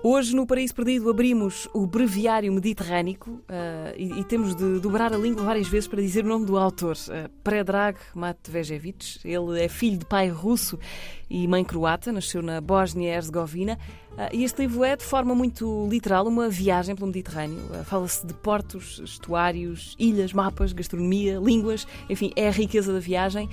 Hoje, no Paraíso Perdido, abrimos o Breviário Mediterrâneo uh, e, e, temos de dobrar a língua várias vezes para dizer o nome do autor. Uh, Predrag Matvejevic. Ele é filho de pai russo e mãe croata, nasceu na Bósnia-Herzegovina. Uh, e este livro é, de forma muito literal, uma viagem pelo Mediterrâneo. Uh, Fala-se de portos, estuários, ilhas, mapas, gastronomia, línguas, enfim, é a riqueza da viagem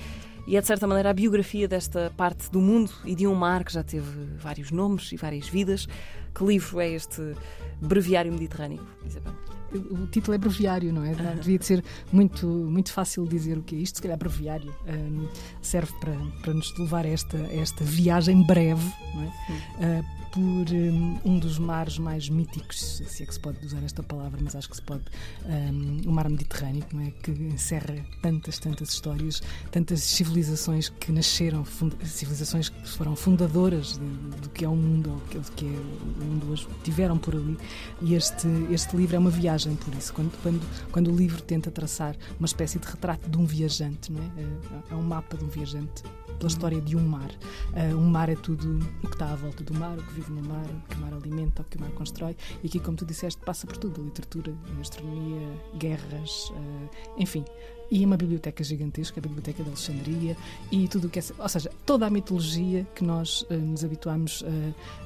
e é de certa maneira a biografia desta parte do mundo e de um mar que já teve vários nomes e várias vidas. Que livro é este Breviário Mediterrâneo, Isabel? O título é breviário, não é? Devia de ser muito, muito fácil dizer o que é isto. Se calhar, breviário um, serve para, para nos levar a esta, a esta viagem breve, é? Uh, por um, um, dos mares mais míticos, se é que se pode usar esta palavra, mas acho que se pode, um, o mar Mediterrâneo, não é? que encerra tantas, tantas histórias, tantas civilizações que nasceram, civilizações que foram fundadoras do que é o mundo, ou do que é o mundo hoje, tiveram por ali. E este, este livro é uma viagem por isso. Quando, quando, quando o livro tenta traçar uma espécie de retrato de um viajante, não é? É, é um mapa de um viajante pela história de um mar. Uh, um mar é tudo o que está à volta do mar, o que vive no mar, o que o mar alimenta, o que o mar constrói. E aqui, como tu disseste, passa por tudo: literatura, gastronomia, guerras, uh, enfim. E uma biblioteca gigantesca, a Biblioteca de Alexandria, e tudo o que é. Ou seja, toda a mitologia que nós uh, nos habituamos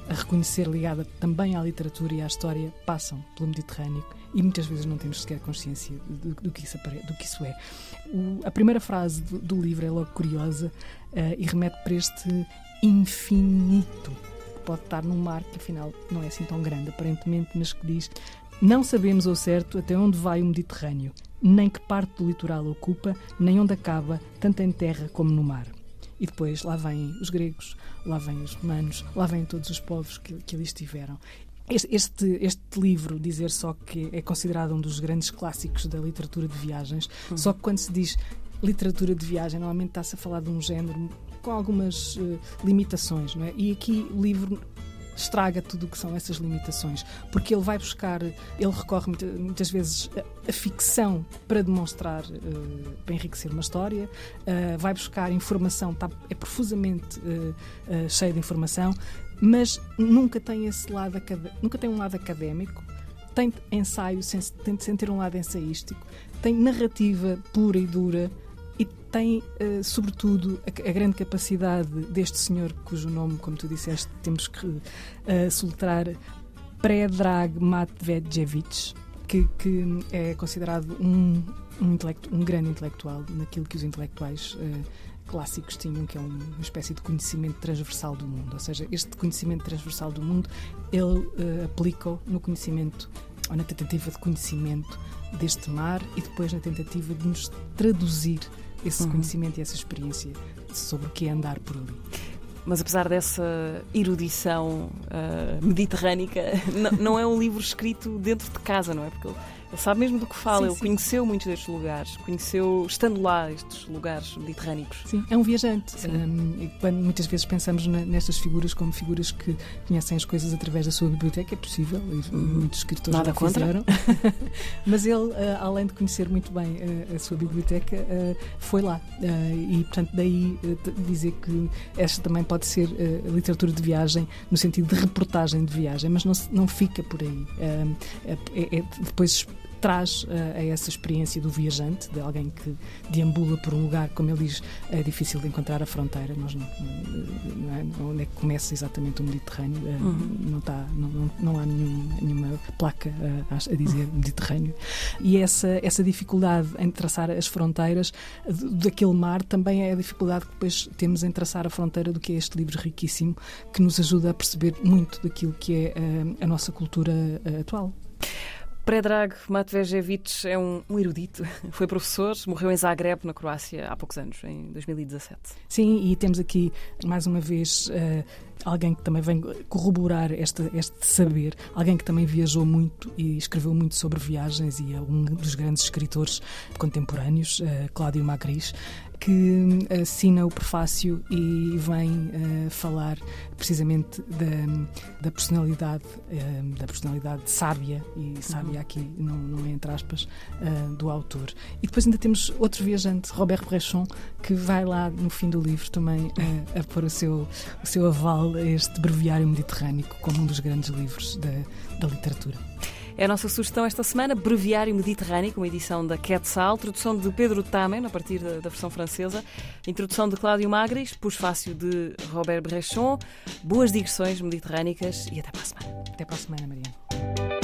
a reconhecer ligada também à literatura e à história passam pelo Mediterrâneo e muitas vezes não temos sequer consciência do, do, que, isso, do que isso é. O, a primeira frase do, do, livro é logo curiosa uh, e remete para este infinito que pode estar num mar que afinal não é assim tão grande aparentemente, mas que diz não sabemos ao certo até onde vai o Mediterrâneo, nem que parte do litoral ocupa, nem onde acaba, tanto em terra como no mar. E depois lá vêm os gregos, lá vêm os romanos, lá vêm todos os povos que, que ali estiveram. Este, este, livro, dizer só que é considerado um dos grandes clássicos da literatura de viagens, uhum. só que quando se diz literatura de viagem, normalmente está-se a falar de um género com algumas uh, limitações, não é? E aqui o livro estraga tudo o que são essas limitações, porque ele vai buscar, ele recorre muitas vezes a ficção para demonstrar, uh, para enriquecer uma história, uh, vai buscar informação, está, é profusamente uh, cheio de informação, mas nunca tem esse lado, nunca tem um lado académico, tem ensaio tem, sem ter um lado ensaístico, tem narrativa pura e dura tem, uh, sobretudo, a, grande capacidade deste senhor, cujo nome, como tu disseste, temos que uh, soltar, Predrag Matvejevic, que, que, é considerado um, um, um, grande intelectual naquilo que os intelectuais uh, clássicos tinham, que é uma espécie de conhecimento transversal do mundo. Ou seja, este conhecimento transversal do mundo, ele uh, aplica-o no conhecimento, ou na tentativa de conhecimento deste mar e depois na tentativa de nos traduzir esse uhum. conhecimento e essa experiência sobre o que é andar por ali. Mas apesar dessa erudição uh, mediterrânica, não é um livro escrito dentro de casa, não é? Porque ele sabe mesmo do que fala, sim, ele sim. conheceu muitos destes lugares, conheceu, estando lá, estes lugares mediterrânicos. Sim, é um viajante. Um, quando muitas vezes pensamos nestas figuras como figuras que conhecem as coisas através da sua biblioteca, é possível, e uhum. muitos escritores Nada contra. fizeram. Mas ele, uh, além de conhecer muito bem uh, a sua biblioteca, uh, foi lá. e, portanto, daí dizer que esta também pode ser literatura de viagem, no sentido de reportagem de viagem, mas não, não fica por aí. É, é, depois traz uh, a essa experiência do viajante, de alguém que deambula por um lugar, como ele diz, é difícil de encontrar a fronteira. Nós não, não é, onde é que começa exatamente o Mediterrâneo? Uh, uhum. não, está, não, não, não há nenhum, nenhuma placa uh, a dizer Mediterrâneo. E essa, essa dificuldade em traçar as fronteiras daquele mar também é a dificuldade que depois temos em traçar a fronteira do que é este livro riquíssimo, que nos ajuda a perceber muito daquilo que é a nossa cultura atual. Predrag Matvejevic é um, um, erudito, foi professor, morreu em Zagreb, na Croácia, há poucos anos, em 2017. Sim, e temos aqui, mais uma vez, uh, alguém que também vem corroborar este, este saber, alguém que também viajou muito e escreveu muito sobre viagens e é um dos grandes escritores contemporâneos, uh, Cláudio Macris que assina o prefácio e vem falar precisamente da, da personalidade, da personalidade sábia, e sábia uhum. aqui não, não é entre aspas, do autor. E depois ainda temos outro viajante, Robert Brechon, que vai lá no fim do livro também a, a pôr o seu, o seu aval a este breviário mediterrâneo como um dos grandes livros da, da literatura. É a nossa sugestão esta semana, Breviário Mediterrâneo, uma edição da Quetzal, tradução de Pedro Tamen, a partir da, da versão francesa, introdução de Cláudio Magris, pós-fácil de Robert Brechon. Boas digressões mediterrânicas e até para a semana. Até para a semana, Mariana.